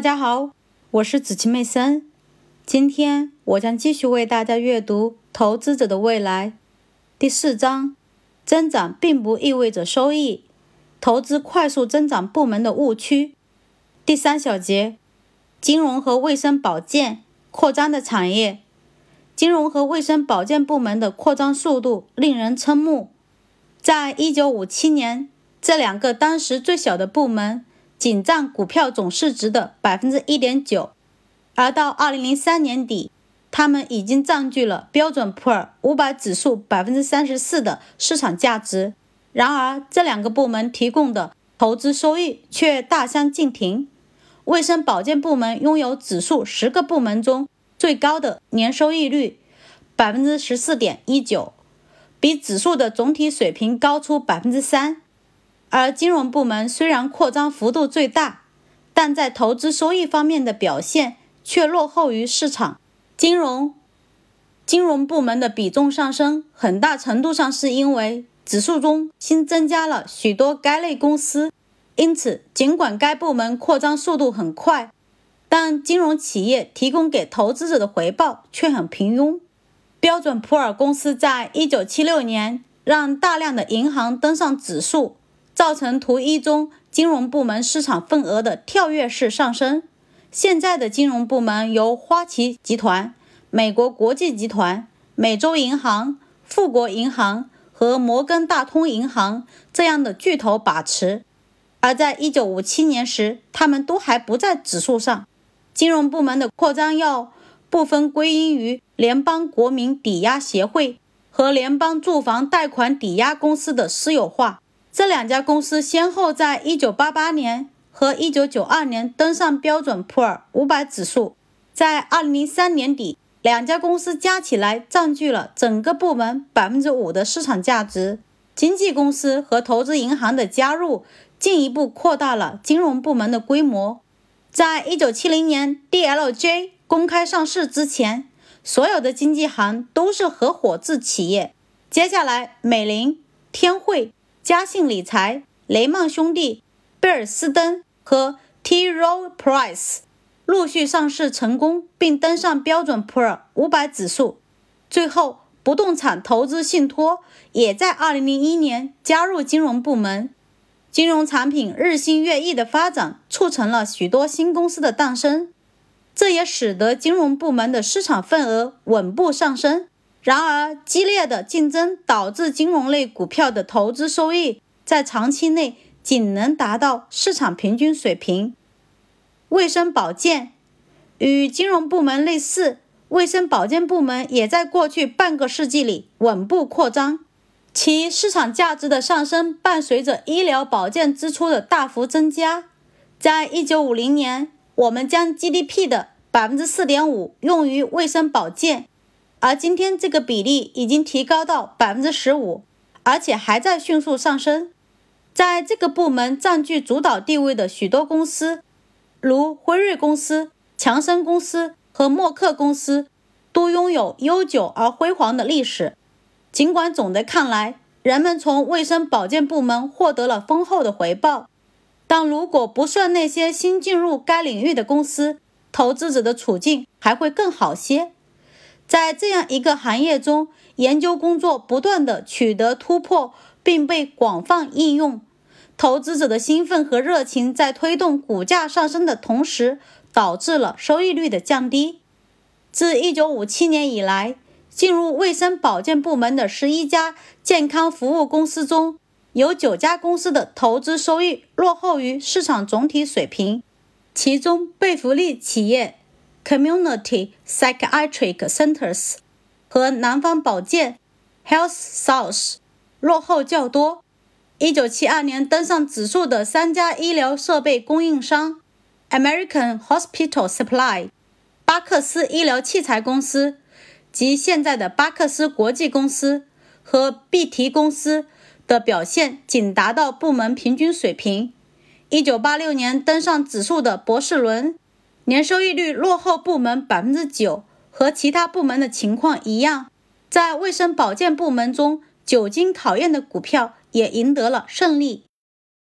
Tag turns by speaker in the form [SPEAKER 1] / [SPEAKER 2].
[SPEAKER 1] 大家好，我是子琪妹森。今天我将继续为大家阅读《投资者的未来》第四章：增长并不意味着收益。投资快速增长部门的误区。第三小节：金融和卫生保健扩张的产业。金融和卫生保健部门的扩张速度令人瞠目。在一九五七年，这两个当时最小的部门仅占股票总市值的百分之一点九，而到二零零三年底，他们已经占据了标准普尔五百指数百分之三十四的市场价值。然而，这两个部门提供的投资收益却大相径庭。卫生保健部门拥有指数十个部门中最高的年收益率，百分之十四点一九。比指数的总体水平高出百分之三，而金融部门虽然扩张幅度最大，但在投资收益方面的表现却落后于市场。金融金融部门的比重上升，很大程度上是因为指数中新增加了许多该类公司，因此尽管该部门扩张速度很快，但金融企业提供给投资者的回报却很平庸。标准普尔公司在一九七六年让大量的银行登上指数，造成图一中金融部门市场份额的跳跃式上升。现在的金融部门由花旗集团、美国国际集团、美洲银行、富国银行和摩根大通银行这样的巨头把持，而在一九五七年时，他们都还不在指数上。金融部门的扩张要。部分归因于联邦国民抵押协会和联邦住房贷款抵押公司的私有化。这两家公司先后在1988年和1992年登上标准普尔500指数。在2003年底，两家公司加起来占据了整个部门5%的市场价值。经纪公司和投资银行的加入进一步扩大了金融部门的规模。在1970年，DLJ。公开上市之前，所有的经纪行都是合伙制企业。接下来，美林、天汇、嘉信理财、雷曼兄弟、贝尔斯登和 T. Rowe Price 陆续上市成功，并登上标准普尔五百指数。最后，不动产投资信托也在2001年加入金融部门。金融产品日新月异的发展，促成了许多新公司的诞生。这也使得金融部门的市场份额稳步上升。然而，激烈的竞争导致金融类股票的投资收益在长期内仅能达到市场平均水平。卫生保健与金融部门类似，卫生保健部门也在过去半个世纪里稳步扩张，其市场价值的上升伴随着医疗保健支出的大幅增加。在一九五零年。我们将 GDP 的百分之四点五用于卫生保健，而今天这个比例已经提高到百分之十五，而且还在迅速上升。在这个部门占据主导地位的许多公司，如辉瑞公司、强生公司和默克公司，都拥有悠久而辉煌的历史。尽管总的看来，人们从卫生保健部门获得了丰厚的回报。但如果不算那些新进入该领域的公司，投资者的处境还会更好些。在这样一个行业中，研究工作不断地取得突破，并被广泛应用。投资者的兴奋和热情在推动股价上升的同时，导致了收益率的降低。自1957年以来，进入卫生保健部门的十一家健康服务公司中，有九家公司的投资收益落后于市场总体水平，其中贝弗利企业 （Community Psychiatric Centers） 和南方保健 （Health South） 落后较多。1972年登上指数的三家医疗设备供应商 ——American Hospital Supply（ 巴克斯医疗器材公司）及现在的巴克斯国际公司和碧提公司。的表现仅达到部门平均水平。一九八六年登上指数的博士伦，年收益率落后部门百分之九，和其他部门的情况一样。在卫生保健部门中，久经考验的股票也赢得了胜利。